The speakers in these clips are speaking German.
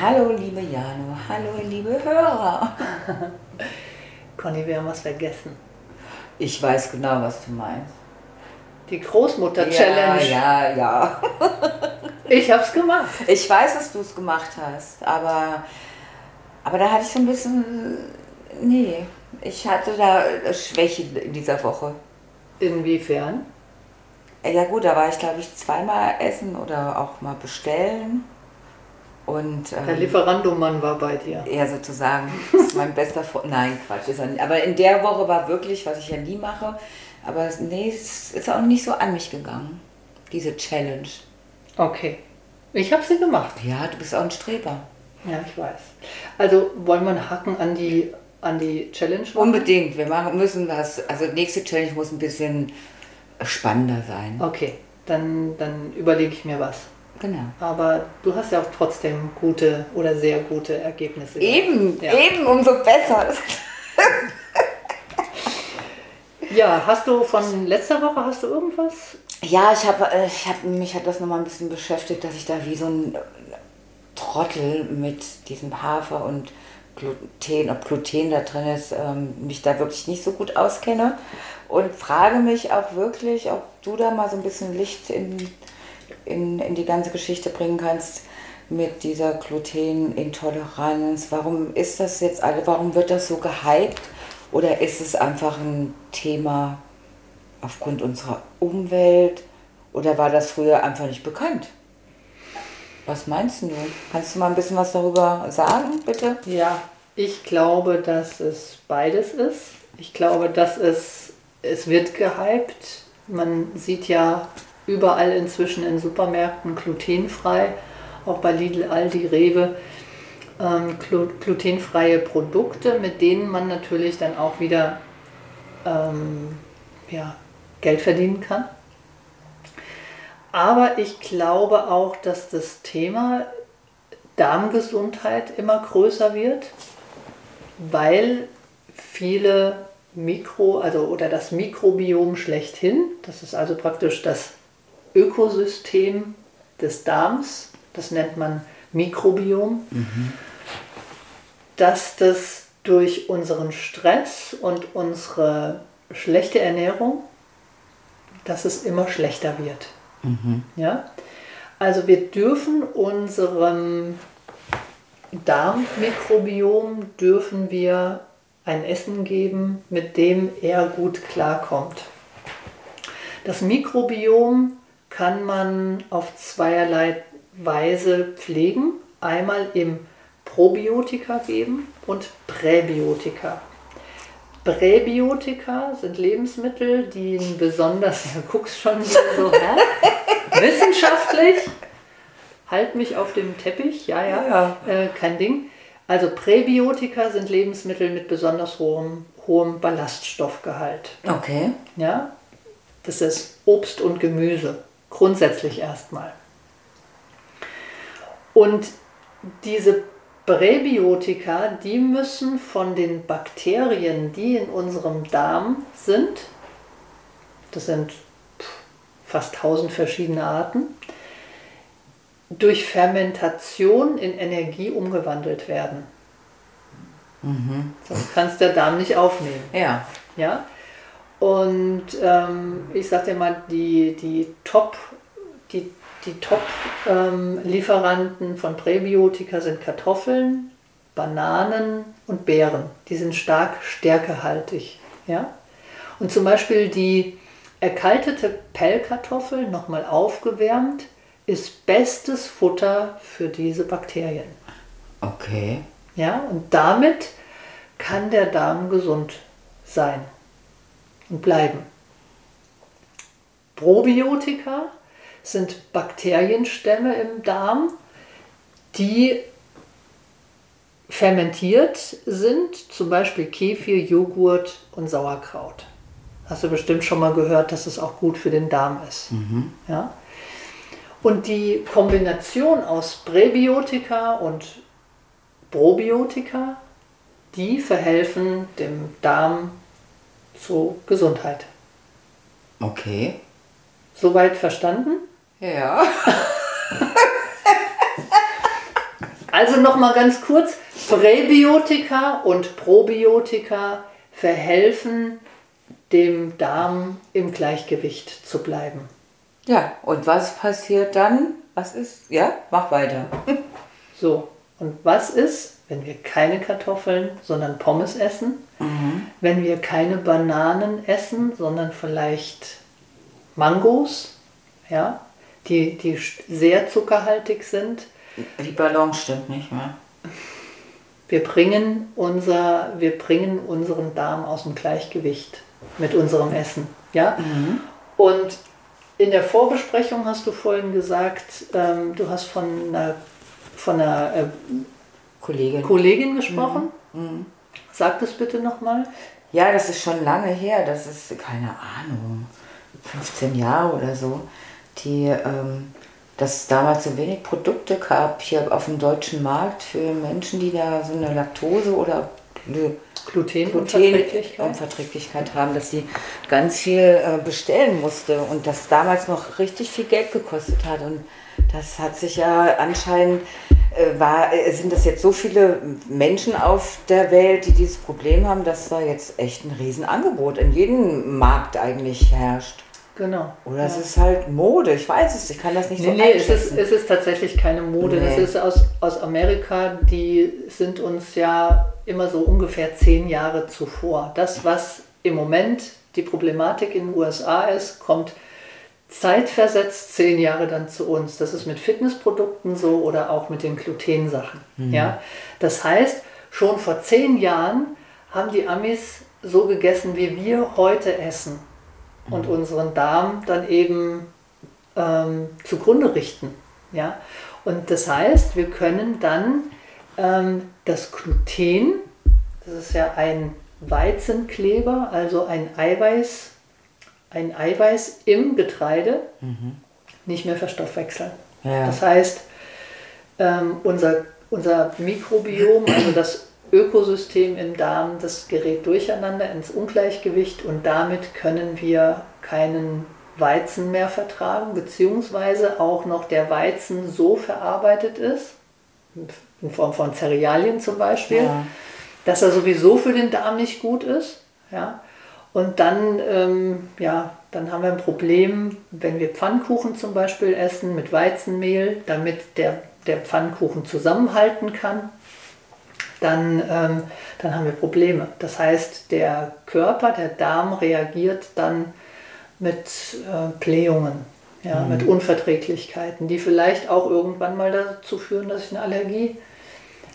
Hallo liebe Jano, hallo liebe Hörer. Conny, wir haben was vergessen. Ich weiß genau, was du meinst. Die Großmutter-Challenge. Ja, ja, ja. Ich hab's gemacht. Ich weiß, dass du es gemacht hast, aber, aber da hatte ich so ein bisschen. Nee, ich hatte da Schwäche in dieser Woche. Inwiefern? Ja gut, da war ich glaube ich zweimal essen oder auch mal bestellen. Und, Der ähm, Lieferandomann war bei dir. Ja, sozusagen. Das ist mein bester Freund. Nein, Quatsch, ist er nicht. Aber in der Woche war wirklich, was ich ja nie mache, aber es- nee, es ist auch nicht so an mich gegangen, diese Challenge. Okay. Ich habe sie gemacht. Ja, du bist auch ein Streber. Ja, ich weiß. Also wollen wir einen Haken an die, an die Challenge machen? Unbedingt. Wir machen, müssen was, also nächste Challenge muss ein bisschen spannender sein. Okay, dann, dann überlege ich mir was. Genau. Aber du hast ja auch trotzdem gute oder sehr gute Ergebnisse. Eben, Ja. eben, umso besser. Ja, hast du von letzter Woche, hast du irgendwas? Ja, ich habe, ich hab, mich hat das nochmal ein bisschen beschäftigt, dass ich da wie so ein Trottel mit diesem Hafer und Gluten, ob Gluten da drin ist, ähm, mich da wirklich nicht so gut auskenne und frage mich auch wirklich, ob du da mal so ein bisschen Licht in, in, in die ganze Geschichte bringen kannst mit dieser Glutenintoleranz. Warum ist das jetzt alle, warum wird das so gehypt? Oder ist es einfach ein Thema aufgrund unserer Umwelt? Oder war das früher einfach nicht bekannt? Was meinst du? Kannst du mal ein bisschen was darüber sagen, bitte? Ja, ich glaube, dass es beides ist. Ich glaube, dass es, es wird gehypt. Man sieht ja überall inzwischen in Supermärkten glutenfrei, auch bei Lidl, Aldi, Rewe, ähm, glu- glutenfreie Produkte, mit denen man natürlich dann auch wieder ähm, ja, Geld verdienen kann. Aber ich glaube auch, dass das Thema Darmgesundheit immer größer wird, weil viele Mikro, also oder das Mikrobiom schlechthin, das ist also praktisch das Ökosystem des Darms, das nennt man Mikrobiom, dass das durch unseren Stress und unsere schlechte Ernährung, dass es immer schlechter wird. Ja? Also wir dürfen unserem Darmmikrobiom dürfen wir ein Essen geben, mit dem er gut klarkommt. Das Mikrobiom kann man auf zweierlei Weise pflegen. Einmal im Probiotika geben und Präbiotika. Präbiotika sind Lebensmittel, die einen besonders, ja, guckst schon so, hä? Wissenschaftlich, halt mich auf dem Teppich, ja, ja, Äh, kein Ding. Also Präbiotika sind Lebensmittel mit besonders hohem, hohem Ballaststoffgehalt. Okay. Ja, das ist Obst und Gemüse, grundsätzlich erstmal. Und diese Präbiotika, die müssen von den Bakterien, die in unserem Darm sind, das sind fast 1000 verschiedene Arten, durch Fermentation in Energie umgewandelt werden. Sonst kann es der Darm nicht aufnehmen. Ja. Ja? Und ähm, ich sag dir mal, die, die Top, die, die Top-Lieferanten von Präbiotika sind Kartoffeln, Bananen und Beeren. Die sind stark stärkehaltig. Ja? Und zum Beispiel die erkaltete Pellkartoffel nochmal aufgewärmt ist bestes Futter für diese Bakterien. Okay. Ja, und damit kann der Darm gesund sein und bleiben. Probiotika sind Bakterienstämme im Darm, die fermentiert sind, zum Beispiel Kefir, Joghurt und Sauerkraut. Hast du bestimmt schon mal gehört, dass es auch gut für den Darm ist. Mhm. Ja? Und die Kombination aus Präbiotika und Probiotika, die verhelfen dem Darm zur Gesundheit. Okay. Soweit verstanden? Ja. also nochmal ganz kurz, Präbiotika und Probiotika verhelfen dem Darm im Gleichgewicht zu bleiben. Ja, und was passiert dann? Was ist? Ja, mach weiter. so, und was ist, wenn wir keine Kartoffeln, sondern Pommes essen? Mhm. Wenn wir keine Bananen essen, sondern vielleicht Mangos, ja, die, die sehr zuckerhaltig sind? Die Balance stimmt nicht mehr. Wir bringen, unser, wir bringen unseren Darm aus dem Gleichgewicht mit unserem Essen. Ja? Mhm. Und in der Vorbesprechung hast du vorhin gesagt, ähm, du hast von einer, von einer äh, Kollegin. Kollegin gesprochen. Mhm. Mhm. Sag das bitte nochmal. Ja, das ist schon lange her. Das ist, keine Ahnung, 15 Jahre oder so. Die, ähm, dass es damals so wenig Produkte gab hier auf dem deutschen Markt für Menschen, die da so eine Laktose oder Glutenunverträglichkeit haben, dass sie ganz viel äh, bestellen musste und das damals noch richtig viel Geld gekostet hat. Und das hat sich ja anscheinend, war, äh, sind das jetzt so viele Menschen auf der Welt, die dieses Problem haben, dass da jetzt echt ein Riesenangebot in jedem Markt eigentlich herrscht. Genau. Oder ja. es ist halt Mode, ich weiß es, ich kann das nicht nee, so Nee, es ist, es ist tatsächlich keine Mode. Nee. Das ist aus, aus Amerika, die sind uns ja immer so ungefähr zehn Jahre zuvor. Das, was im Moment die Problematik in den USA ist, kommt zeitversetzt zehn Jahre dann zu uns. Das ist mit Fitnessprodukten so oder auch mit den Glutensachen. Mhm. Ja? Das heißt, schon vor zehn Jahren haben die Amis so gegessen, wie wir heute essen und unseren Darm dann eben ähm, zugrunde richten. Ja? Und das heißt, wir können dann ähm, das Gluten, das ist ja ein Weizenkleber, also ein Eiweiß, ein Eiweiß im Getreide, mhm. nicht mehr verstoffwechseln. Ja. Das heißt, ähm, unser, unser Mikrobiom, also das Ökosystem im Darm, das gerät durcheinander ins Ungleichgewicht und damit können wir keinen Weizen mehr vertragen, beziehungsweise auch noch der Weizen so verarbeitet ist, in Form von Cerealien zum Beispiel, ja. dass er sowieso für den Darm nicht gut ist. Ja? Und dann, ähm, ja, dann haben wir ein Problem, wenn wir Pfannkuchen zum Beispiel essen mit Weizenmehl, damit der, der Pfannkuchen zusammenhalten kann dann, ähm, dann haben wir Probleme. Das heißt, der Körper, der Darm reagiert dann mit äh, Blähungen, ja, mhm. mit Unverträglichkeiten, die vielleicht auch irgendwann mal dazu führen, dass ich eine Allergie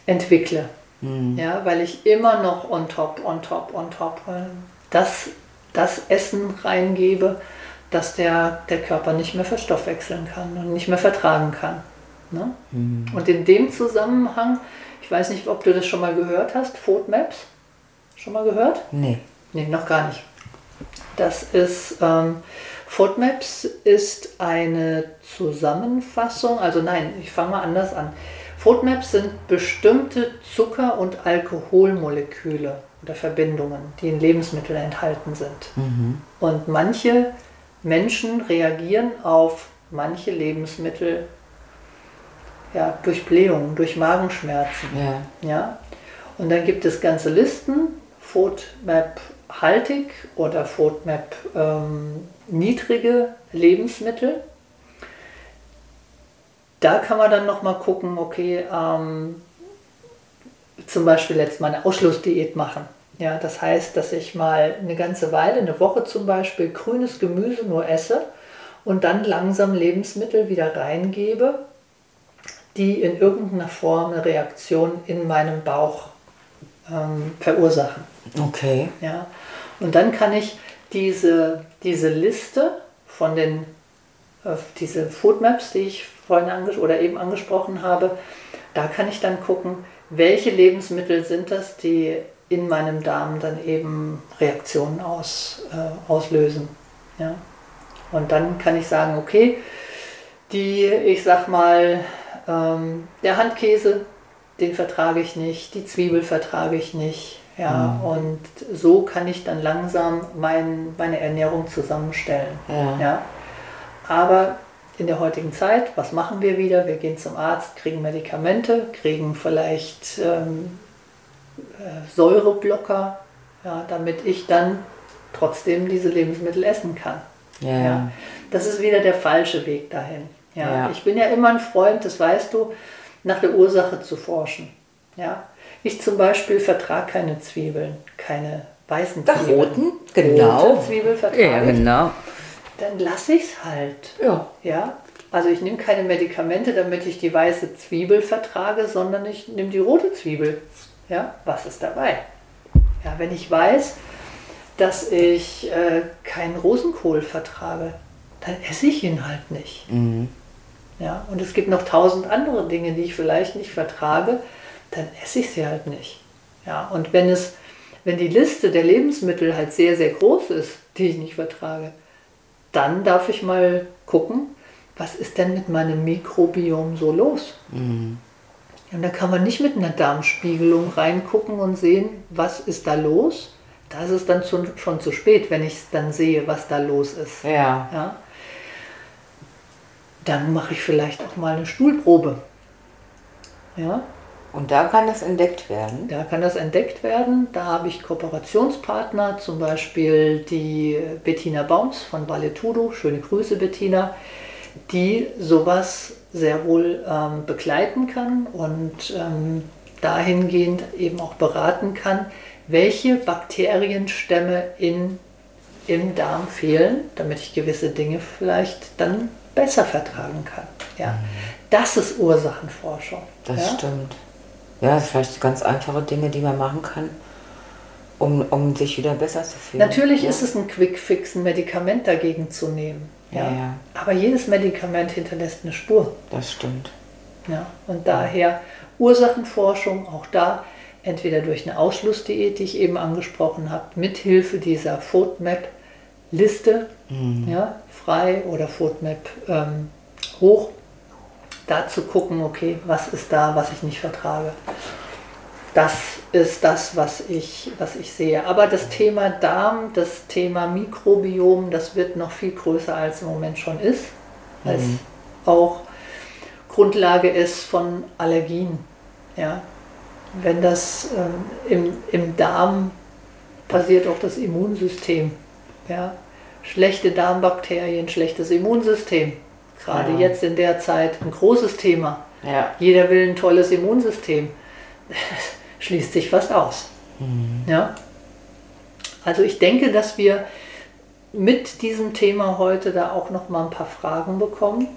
entwickle. Mhm. Ja, weil ich immer noch on top, on top, on top äh, das, das Essen reingebe, das der, der Körper nicht mehr verstoffwechseln kann und nicht mehr vertragen kann. Ne? Mhm. Und in dem Zusammenhang ich weiß nicht, ob du das schon mal gehört hast, Maps. Schon mal gehört? Nee. Nee, noch gar nicht. Das ist, ähm, Maps ist eine Zusammenfassung, also nein, ich fange mal anders an. Maps sind bestimmte Zucker- und Alkoholmoleküle oder Verbindungen, die in Lebensmitteln enthalten sind. Mhm. Und manche Menschen reagieren auf manche Lebensmittel ja, durch Blähungen, durch Magenschmerzen. Ja. Ja? Und dann gibt es ganze Listen, FODMAP haltig oder FODMAP ähm, niedrige Lebensmittel. Da kann man dann nochmal gucken, okay, ähm, zum Beispiel jetzt mal eine Ausschlussdiät machen. Ja, das heißt, dass ich mal eine ganze Weile, eine Woche zum Beispiel, grünes Gemüse nur esse und dann langsam Lebensmittel wieder reingebe, die in irgendeiner Form eine Reaktion in meinem Bauch ähm, verursachen. Okay. Ja. Und dann kann ich diese, diese Liste von den, äh, diese Foodmaps, die ich vorhin anges oder eben angesprochen habe, da kann ich dann gucken, welche Lebensmittel sind das, die in meinem Darm dann eben Reaktionen aus, äh, auslösen. Ja? Und dann kann ich sagen, okay, die, ich sag mal, ähm, der Handkäse, den vertrage ich nicht, die Zwiebel vertrage ich nicht. Ja, mhm. und so kann ich dann langsam mein, meine Ernährung zusammenstellen. Ja. ja. Aber in der heutigen Zeit, was machen wir wieder? Wir gehen zum Arzt, kriegen Medikamente, kriegen vielleicht ähm, äh, Säureblocker, ja, damit ich dann trotzdem diese Lebensmittel essen kann. Ja. ja. Das ist wieder der falsche Weg dahin. Ja. ja. Ich bin ja immer ein Freund, das weißt du, nach der Ursache zu forschen. Ja. Ich zum Beispiel vertrage keine Zwiebeln, keine weißen Zwiebeln. Roten, genau. Rote Zwiebel vertrage ja, genau. Dann lasse ich es halt. Ja. ja. Also ich nehme keine Medikamente, damit ich die weiße Zwiebel vertrage, sondern ich nehme die rote Zwiebel. Ja, was ist dabei? Ja, wenn ich weiß, dass ich äh, keinen Rosenkohl vertrage, dann esse ich ihn halt nicht. Mhm. Ja, und es gibt noch tausend andere Dinge, die ich vielleicht nicht vertrage, dann esse ich sie halt nicht. Ja, und wenn es, wenn die Liste der Lebensmittel halt sehr, sehr groß ist, die ich nicht vertrage, dann darf ich mal gucken, was ist denn mit meinem Mikrobiom so los? Mhm. Und da kann man nicht mit einer Darmspiegelung reingucken und sehen, was ist da los. Da ist es dann schon zu spät, wenn ich dann sehe, was da los ist. Ja. ja? Dann mache ich vielleicht auch mal eine Stuhlprobe. Ja. Und da kann das entdeckt werden? Da kann das entdeckt werden. Da habe ich Kooperationspartner, zum Beispiel die Bettina Baums von Valetudo. Schöne Grüße, Bettina die sowas sehr wohl ähm, begleiten kann und ähm, dahingehend eben auch beraten kann, welche Bakterienstämme in, im Darm fehlen, damit ich gewisse Dinge vielleicht dann besser vertragen kann. Ja. Mhm. Das ist Ursachenforschung. Das ja? stimmt. Ja, vielleicht ganz einfache Dinge, die man machen kann, um, um sich wieder besser zu fühlen. Natürlich ja. ist es ein Quick-Fix, ein Medikament dagegen zu nehmen. Ja. ja. Aber jedes Medikament hinterlässt eine Spur. Das stimmt. Ja, und daher Ursachenforschung auch da entweder durch eine Ausschlussdiät, die ich eben angesprochen habe, mithilfe dieser FODMAP-Liste, mhm. ja, frei oder FODMAP ähm, hoch, da zu gucken, okay, was ist da, was ich nicht vertrage. Das ist das, was ich, was ich sehe. Aber das Thema Darm, das Thema Mikrobiom, das wird noch viel größer als im Moment schon ist, weil mhm. es auch Grundlage ist von Allergien. Ja? Wenn das ähm, im, im Darm passiert auch das Immunsystem. Ja? Schlechte Darmbakterien, schlechtes Immunsystem. Gerade ja. jetzt in der Zeit ein großes Thema. Ja. Jeder will ein tolles Immunsystem schließt sich fast aus. Mhm. Ja? Also ich denke, dass wir mit diesem Thema heute da auch noch mal ein paar Fragen bekommen.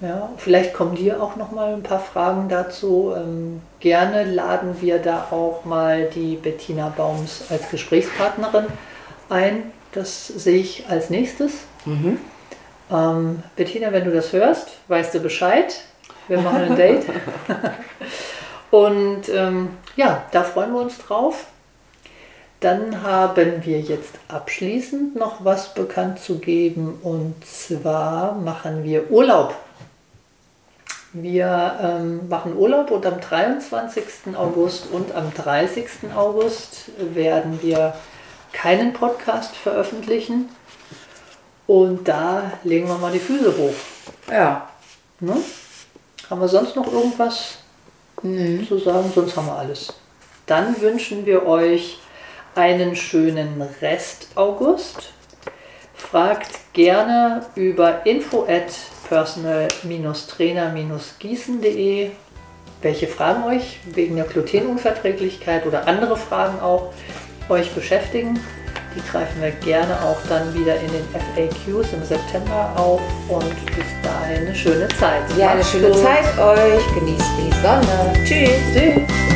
Ja, vielleicht kommen dir auch noch mal ein paar Fragen dazu. Ähm, gerne laden wir da auch mal die Bettina Baums als Gesprächspartnerin ein. Das sehe ich als nächstes. Mhm. Ähm, Bettina, wenn du das hörst, weißt du Bescheid. Wir machen ein Date. Und ähm, ja, da freuen wir uns drauf. Dann haben wir jetzt abschließend noch was bekannt zu geben und zwar machen wir Urlaub. Wir ähm, machen Urlaub und am 23. August und am 30. August werden wir keinen Podcast veröffentlichen. Und da legen wir mal die Füße hoch. Ja. Ne? Haben wir sonst noch irgendwas nee. zu sagen, sonst haben wir alles. Dann wünschen wir euch einen schönen Rest August. Fragt gerne über info at personal-trainer-gießen.de welche Fragen euch wegen der Glutenunverträglichkeit oder andere Fragen auch euch beschäftigen. Die greifen wir gerne auch dann wieder in den FAQs im September auf und bis dahin eine schöne Zeit. Ja, eine schöne Zeit euch. Genießt die Sonne. Tschüss. Tschüss.